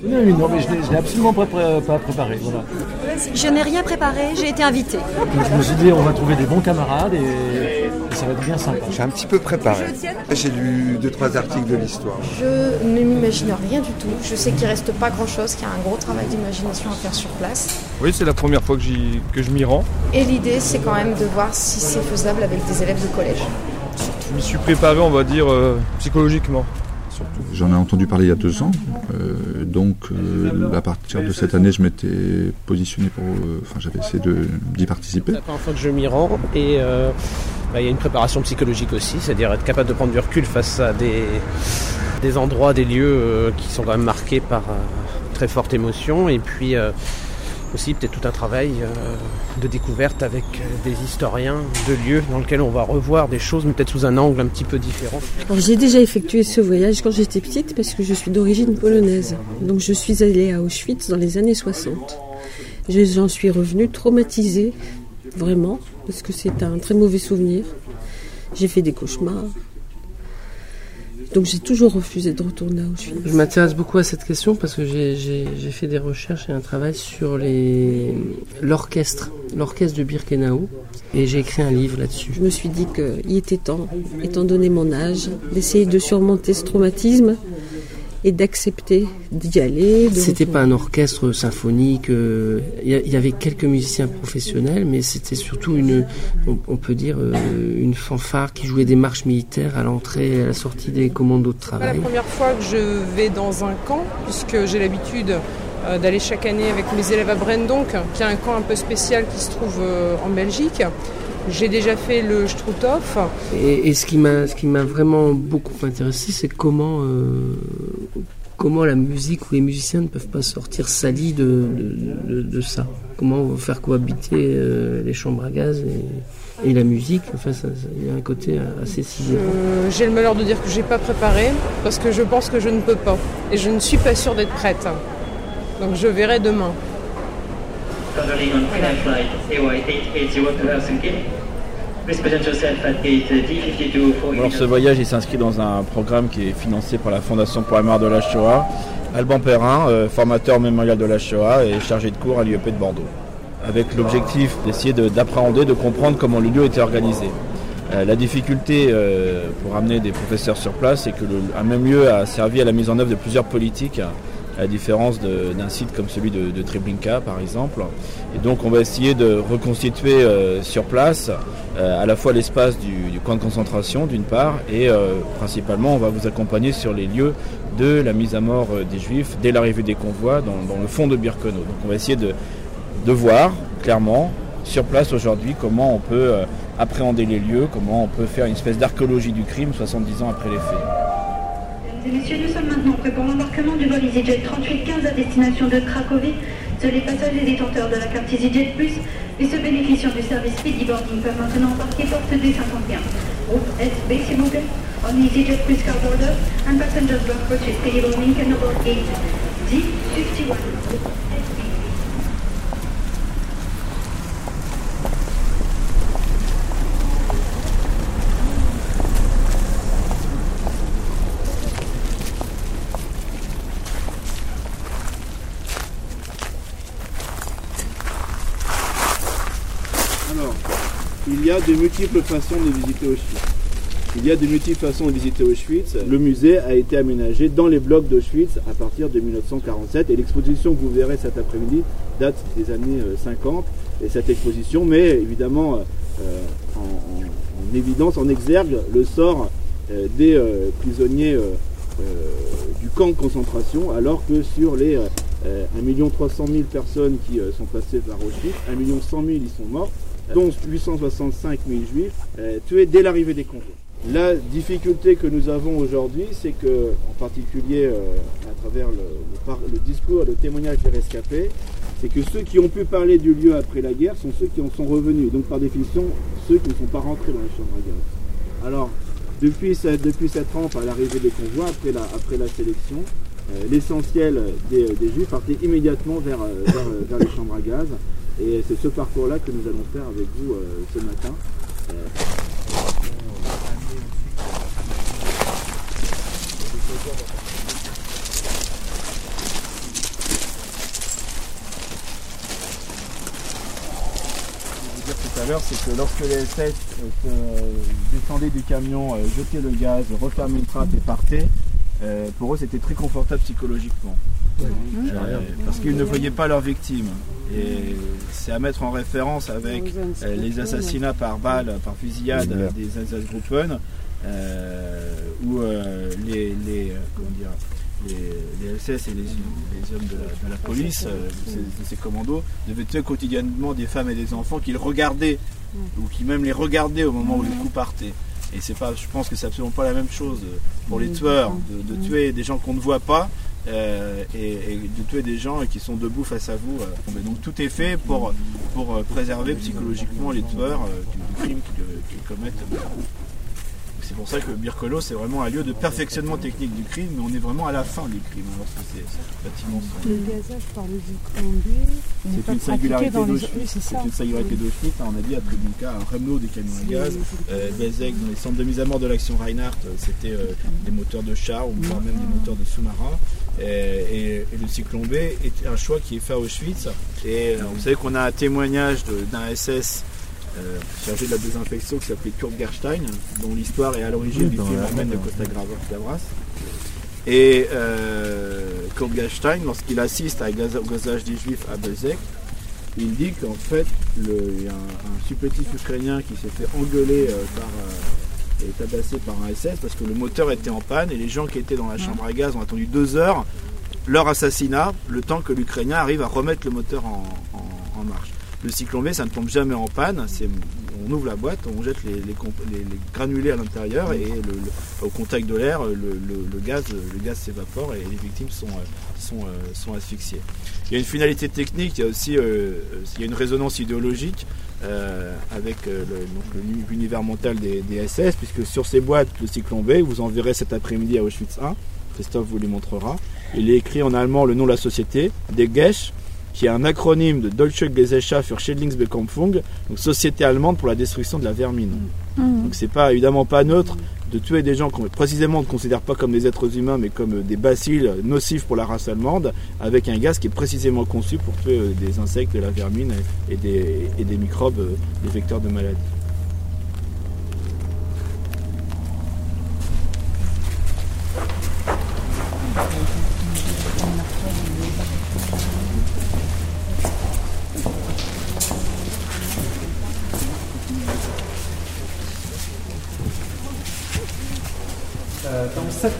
Non, non, mais je n'ai absolument pas, préparé. Voilà. Je n'ai rien préparé, j'ai été invité. je me suis dit, on va trouver des bons camarades et, ça va être bien sympa. J'ai un petit peu préparé. J'ai lu deux, trois articles de l'histoire. Je ne m'imagine rien du tout. Je sais qu'il ne reste pas grand-chose, qu'il y a un gros travail d'imagination à faire sur place. Oui, c'est la première fois que, que je m'y rends. Et l'idée, c'est quand même de voir si c'est faisable avec des élèves de collège. Je m'y suis préparé, on va dire, euh, psychologiquement. J'en ai entendu parler il y a deux ans, euh, donc euh, à partir de cette année, je m'étais positionné pour, enfin, j'avais essayé d'y participer. C'est la première fois que je m'y rends. Et bah, il y a une préparation psychologique aussi, c'est-à-dire être capable de prendre du recul face à des, des endroits, des lieux qui sont quand même marqués par très forte émotion et puis aussi peut-être tout un travail euh, de découverte avec euh, des historiens de lieux dans lesquels on va revoir des choses, mais peut-être sous un angle un petit peu différent. J'ai déjà effectué ce voyage quand j'étais petite parce que je suis d'origine polonaise. Donc je suis allée à Auschwitz dans les années 60. J'en suis revenue traumatisée, vraiment, parce que c'est un très mauvais souvenir. J'ai fait des cauchemars. Donc j'ai toujours refusé de retourner à Auschwitz. Je m'intéresse beaucoup à cette question parce que j'ai fait des recherches et un travail sur l'orchestre, l'orchestre de Birkenau, et j'ai écrit un livre là-dessus. Je me suis dit qu'il était temps, étant donné mon âge, d'essayer de surmonter ce traumatisme et d'accepter d'y aller. C'était pas un orchestre symphonique. Il euh, y, avait quelques musiciens professionnels, mais c'était surtout une, on, peut dire, euh, une fanfare qui jouait des marches militaires à l'entrée et à la sortie des commandos de travail. C'est la première fois que je vais dans un camp, puisque j'ai l'habitude euh, d'aller chaque année avec mes élèves à Brendonk, qui est un camp un peu spécial qui se trouve en Belgique. J'ai déjà fait le Struthof. Et, ce qui m'a ce qui m'a vraiment beaucoup intéressé, c'est comment euh, comment la musique ou les musiciens ne peuvent pas sortir salis de, de, ça. Comment faire cohabiter euh, les chambres à gaz et, la musique. Enfin, il y a un côté assez sidérant. Euh, j'ai le malheur de dire que j'ai pas préparé parce que je pense que je ne peux pas et je ne suis pas sûre d'être prête. Donc je verrai demain. Alors ce voyage il s'inscrit dans un programme qui est financé par la Fondation pour la mémoire de la Shoah. Alban Perrin, euh, formateur mémorial de la Shoah et chargé de cours à l'IEP de Bordeaux. Avec l'objectif d'essayer d'appréhender, de, comprendre comment le lieu était organisé. Euh, la difficulté euh, pour amener des professeurs sur place, c'est que le, un même lieu a servi à la mise en œuvre de plusieurs politiques à la différence d'un site comme celui de, Treblinka par exemple. Et donc on va essayer de reconstituer euh, sur place euh, à la fois l'espace du, camp de concentration d'une part et euh, principalement on va vous accompagner sur les lieux de la mise à mort des juifs dès l'arrivée des convois dans, le fond de Birkenau. Donc on va essayer de, de voir clairement sur place aujourd'hui comment on peut appréhender les lieux, comment on peut faire une espèce d'archéologie du crime 70 ans après les faits. Messieurs, nous sommes maintenant prêts pour l'embarquement du vol EasyJet 3815 à destination de Cracovie. Seuls les passagers détenteurs de la carte EasyJet Plus et ceux bénéficiant du service Speedy Boarding peuvent maintenant embarquer porte D51. Groupe SB, s'il vous plaît. On EasyJet Plus card order and passengers block purchase Speedy Boarding can gate D51. Il y a de multiples façons de visiter Auschwitz. Il y a de multiples façons de visiter Auschwitz. Le musée a été aménagé dans les blocs d'Auschwitz à partir de 1947 et l'exposition que vous verrez cet après-midi date des années 50 euh, et cette exposition met évidemment euh, en, évidence, en exergue le sort euh, des prisonniers du camp de concentration alors que sur les 1 300 000 personnes qui sont passées par Auschwitz, 1 100 000 ils sont morts dont 865 000 juifs euh, tués dès l'arrivée des convois. La difficulté que nous avons aujourd'hui, c'est que, en particulier euh, à travers le, discours, le témoignage des rescapés, c'est que ceux qui ont pu parler du lieu après la guerre sont ceux qui en sont revenus, donc par définition ceux qui ne sont pas rentrés dans les chambres à gaz. Alors, depuis cette, depuis cette rampe à l'arrivée des convois, après la, après la sélection, euh, l'essentiel des, juifs partait immédiatement vers, vers les chambres à gaz. Et c'est ce parcours-là que nous allons faire avec vous euh, ce matin. tout à l'heure, c'est que lorsque les SS euh, descendaient du camion, euh, jetaient le gaz, refermaient une trappe et partaient, pour eux c'était très confortable psychologiquement. Parce qu'ils ne voyaient pas leurs victimes. Et c'est à mettre en référence avec les assassinats par balle, par fusillade des Einsatzgruppen, où les, les, comment dire, les, SS et les, hommes de la, police, euh, de, ces, commandos, devaient tuer quotidiennement des femmes et des enfants qu'ils regardaient, ou qui même les regardaient au moment où les coups partaient. Et c'est pas, je pense que c'est absolument pas la même chose pour les tueurs, de, tuer des gens qu'on ne voit pas, euh, et, de tuer des gens qui sont debout face à vous. Euh. Donc tout est fait pour, pour préserver psychologiquement les tueurs du, crime qu'ils commettent. C'est pour ça que Bircolo, c'est vraiment un lieu de perfectionnement technique du crime, mais on est vraiment à la fin du crime, lorsque c'est bâtiment Le gazage par le c'est une singularité d'Auschwitz. C'est une singularité d'Auschwitz. On a dit à Treblinka, un Remlo des camions à gaz. Euh, dans les centres de mise à mort de l'action Reinhardt, euh, c'était euh, des moteurs de char ou voire même des moteurs de sous-marins. Et, le cyclone B est un choix qui est fait à Auschwitz. Et euh, vous savez qu'on a un témoignage d'un SS euh, chargé de la désinfection qui s'appelait Kurt Gerstein, dont l'histoire est à l'origine du film Armen de Costa Gavras. Et euh, Kurt Gerstein, lorsqu'il assiste à au gazage des juifs à Belzec, il dit qu'en fait, il y a un, supplétif ukrainien qui s'est fait engueuler euh, par, et tabassé par un SS parce que le moteur était en panne et les gens qui étaient dans la chambre à gaz ont attendu deux heures leur assassinat, le temps que l'Ukrainien arrive à remettre le moteur en marche. Le cyclone V, ça ne tombe jamais en panne. On ouvre la boîte, on jette les, granulés à l'intérieur et au contact de l'air, le, gaz, s'évapore et les victimes sont, sont, sont, asphyxiées. Il y a une finalité technique, il y a aussi euh, une résonance idéologique. Euh, avec euh, l'univers mental des, SS, puisque sur ces boîtes, le cyclone B, vous en verrez cet après-midi à Auschwitz 1, Christophe vous les montrera. Il est écrit en allemand le nom de la société, des Gesch, qui est un acronyme de Deutsche Gesellschaft für Schädlingsbekämpfung, donc société allemande pour la destruction de la vermine. Mmh. Donc c'est pas évidemment pas neutre de tuer des gens qu'on précisément ne considère pas comme des êtres humains mais comme des bacilles nocifs pour la race allemande avec un gaz qui est précisément conçu pour tuer euh, des insectes, de la vermine et des, et des microbes, euh, des vecteurs de maladies.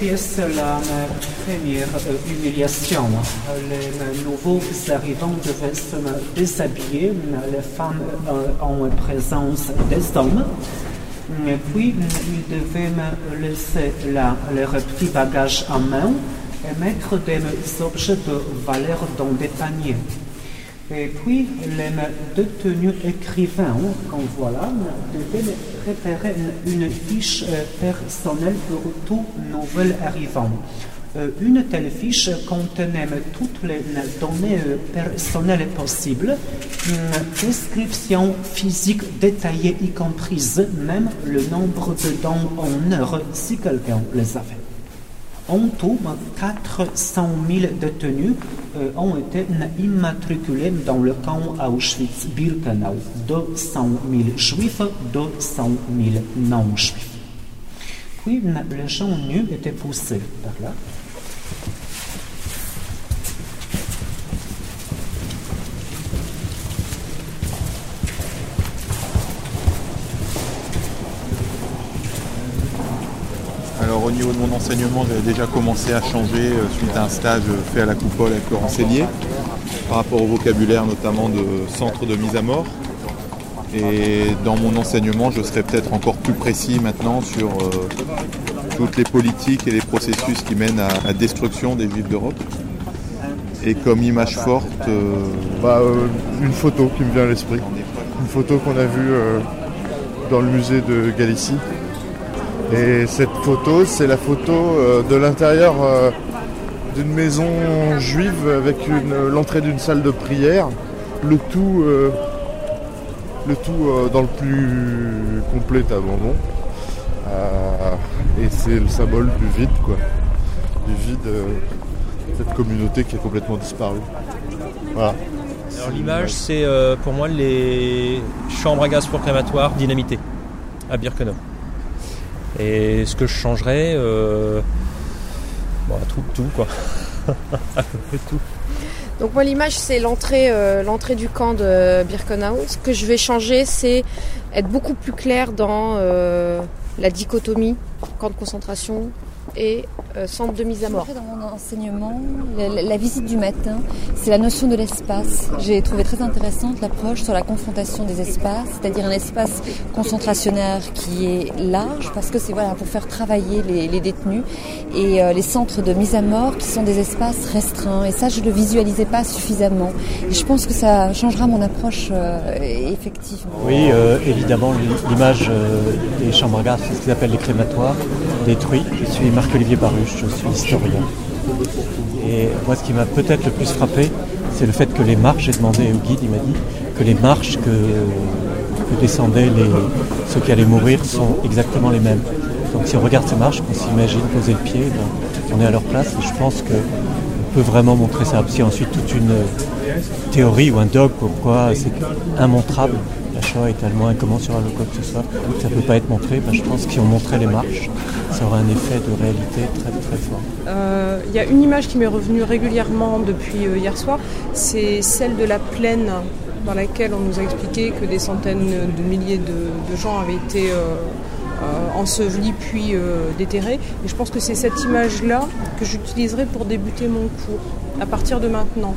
Pièce, la première humiliation. Les nouveaux arrivants devaient se déshabiller. Les femmes en présence des hommes. Et puis, ils devaient laisser là leurs petits bagages en main et mettre des objets de valeur dans des paniers. Et puis, les détenus écrivains, qu'on voit là, devaient préparer une, fiche euh, personnelle pour tout nouvel arrivant. Euh, une telle fiche contenait toutes les données euh, personnelles possibles, une description physique détaillée y comprise même le nombre de dents en heure si quelqu'un les avait. En tout, 400 000 détenus euh, ont été immatriculés dans le camp Auschwitz-Birkenau. 200 000 juifs, 200 000 non-juifs. Puis les gens nus étaient poussés par là. au niveau de mon enseignement, j'avais déjà commencé à changer euh, suite à un stage fait à la coupole avec Laurent Cellier, par rapport au vocabulaire notamment de centre de mise à mort. Et dans mon enseignement, je serai peut-être encore plus précis maintenant sur euh, toutes les politiques et les processus qui mènent à la destruction des juifs d'Europe. Et comme image forte, euh, bah, une photo qui me vient à l'esprit. Une photo qu'on a vue dans le musée de Galicie et cette photo, c'est la photo euh, de l'intérieur euh, d'une maison juive avec l'entrée d'une salle de prière. Le tout, euh, le tout dans le plus complet abandon. et c'est le symbole du vide, quoi. Du vide, cette communauté qui a complètement disparu. Voilà. Alors l'image, c'est pour moi les chambres à gaz pour crématoire dynamitées à Birkenau. Et ce que je changerais, euh, bon, tout, tout quoi. à peu près tout. Donc moi l'image c'est l'entrée euh, l'entrée du camp de Birkenau. Ce que je vais changer c'est être beaucoup plus clair dans euh, la dichotomie camp de concentration et euh, centre de mise à mort. Dans mon enseignement, la, la visite du matin, c'est la notion de l'espace. J'ai trouvé très intéressante l'approche sur la confrontation des espaces, c'est-à-dire un espace concentrationnaire qui est large parce que c'est voilà pour faire travailler les, les détenus et euh, les centres de mise à mort qui sont des espaces restreints. Et ça, je le visualisais pas suffisamment. Et je pense que ça changera mon approche euh, effectivement. Oui, euh, évidemment, l'image euh, des chambres à gaz, c'est ce qu'ils appellent les crématoires, Je suis Marc-Olivier Baruch, je suis historien. Et moi, ce qui m'a peut-être le plus frappé, c'est le fait que les marches, j'ai demandé au guide, il m'a dit que les marches que, descendaient ceux qui allaient mourir sont exactement les mêmes. Donc si on regarde ces marches, qu'on s'imagine poser le pied, on est à leur place et je pense qu'on peut vraiment montrer ça. Puis ensuite toute une théorie ou un dogme pourquoi c'est immontrable. Est tellement incommensurable ou quoi que ce soit, ça ne peut pas être montré. Ben, je pense qu'ils ont montré les marches, ça aura un effet de réalité très très fort. Euh, Il y a une image qui m'est revenue régulièrement depuis euh, hier soir, c'est celle de la plaine dans laquelle on nous a expliqué que des centaines de milliers de, gens avaient été euh, euh, ensevelis puis euh, déterrés. Et je pense que c'est cette image-là que j'utiliserai pour débuter mon cours à partir de maintenant.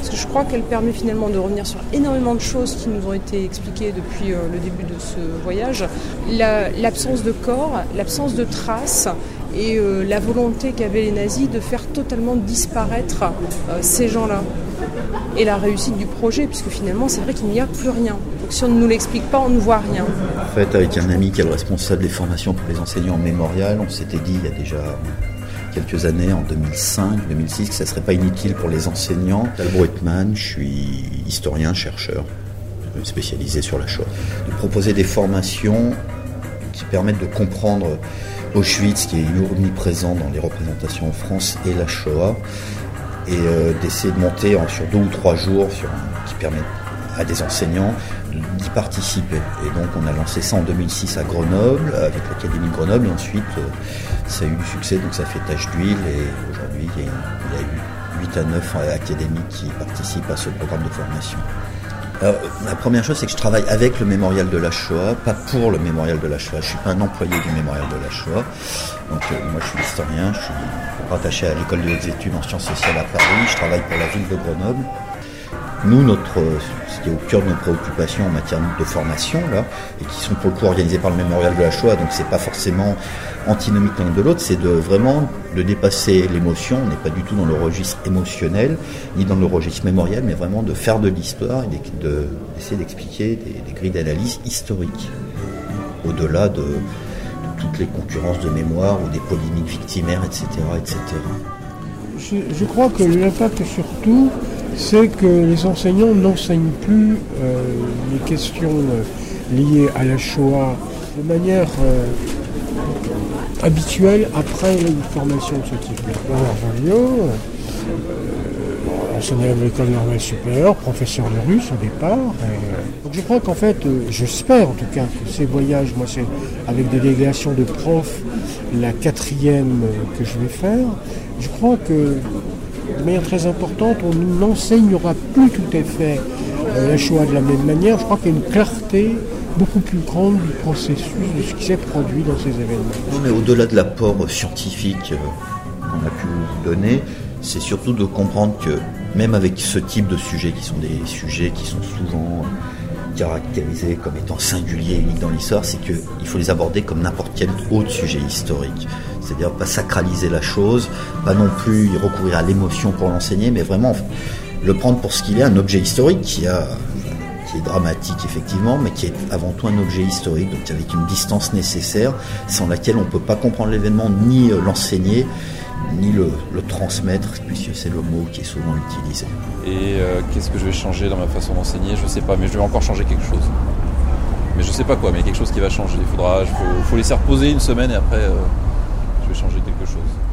Parce que je crois qu'elle permet finalement de revenir sur énormément de choses qui nous ont été expliquées depuis euh, le début de ce voyage. La- L'absence de corps, l'absence de traces et euh, la volonté qu'avaient les nazis de faire totalement disparaître euh, ces gens-là. Et la réussite du projet, puisque finalement c'est vrai qu'il n'y a plus rien. Donc si on ne nous l'explique pas, on ne voit rien. En fait, avec un ami qui est le responsable des formations pour les enseignants mémorial, on s'était dit il y a déjà quelques années, en 2005-2006, que ça serait pas inutile pour les enseignants. Talbot Hetman, je suis historien, chercheur, spécialisé sur la Shoah, de proposer des formations qui permettent de comprendre Auschwitz, qui est omniprésent dans les représentations en France, et la Shoah, et euh, d'essayer de monter sur deux ou trois jours, qui permet à des enseignants d'y participer. Et donc on a lancé ça en 2006 à Grenoble, avec l'Académie de Grenoble, et ensuite euh, ça a eu du succès, donc ça fait tache d'huile, et aujourd'hui il y, a, eu 8 à 9 académiques qui participent à ce programme de formation. Alors, la première chose, c'est que je travaille avec le mémorial de la Shoah, pas pour le mémorial de la Shoah. Je suis pas un employé du mémorial de la Shoah. Donc, euh, moi, je suis historien, je suis rattaché à l'école des hautes études en sciences sociales à Paris. Je travaille pour la ville de Grenoble. Nous, notre, ce qui est au cœur de nos préoccupations en matière de formation, là, et qui sont pour le coup organisées par le mémorial de la Shoah, donc c'est pas forcément antinomique l'un de l'autre, c'est de vraiment de dépasser l'émotion. On n'est pas du tout dans le registre émotionnel, ni dans le registre mémorial, mais vraiment de faire de l'histoire et d'essayer d'expliquer des, grilles d'analyse historiques, au-delà de, de toutes les concurrences de mémoire ou des polémiques victimaires, etc., etc. Je, je crois que l'impact surtout, c'est que les enseignants n'enseignent plus euh, les questions euh, liées à la Shoah de manière euh, habituelle après une formation de ce type. Bernard euh, à l'école normale supérieure, professeur de russe au départ. donc je crois qu'en fait, j'espère en tout cas que ces voyages, moi c'est avec des délégations de profs, la quatrième que je vais faire, je crois que de manière très importante, on n'enseignera plus tout à fait euh, la Shoah de la même manière. Je crois qu'il y a une clarté beaucoup plus grande du processus, de ce qui s'est produit dans ces événements. Non, mais au-delà de l'apport scientifique euh, qu'on a pu donner, c'est surtout de comprendre que même avec ce type de sujets, qui sont des sujets qui sont souvent caractérisés comme étant singuliers et uniques dans l'histoire, c'est qu'il faut les aborder comme n'importe quel autre sujet historique. C'est-à-dire pas sacraliser la chose, pas non plus y recourir à l'émotion pour l'enseigner, mais vraiment le prendre pour ce qu'il est, un objet historique qui a qui est dramatique effectivement, mais qui est avant tout un objet historique, donc avec une distance nécessaire, sans laquelle on ne peut pas comprendre l'événement, ni l'enseigner, ni le, transmettre, puisque c'est le mot qui est souvent utilisé. Et euh, qu'est-ce que je vais changer dans ma façon d'enseigner? Je sais pas, mais je vais encore changer quelque chose. Mais je sais pas quoi, mais quelque chose qui va changer. Il faudra, faut, faut laisser reposer une semaine et après, euh, je vais changer quelque chose.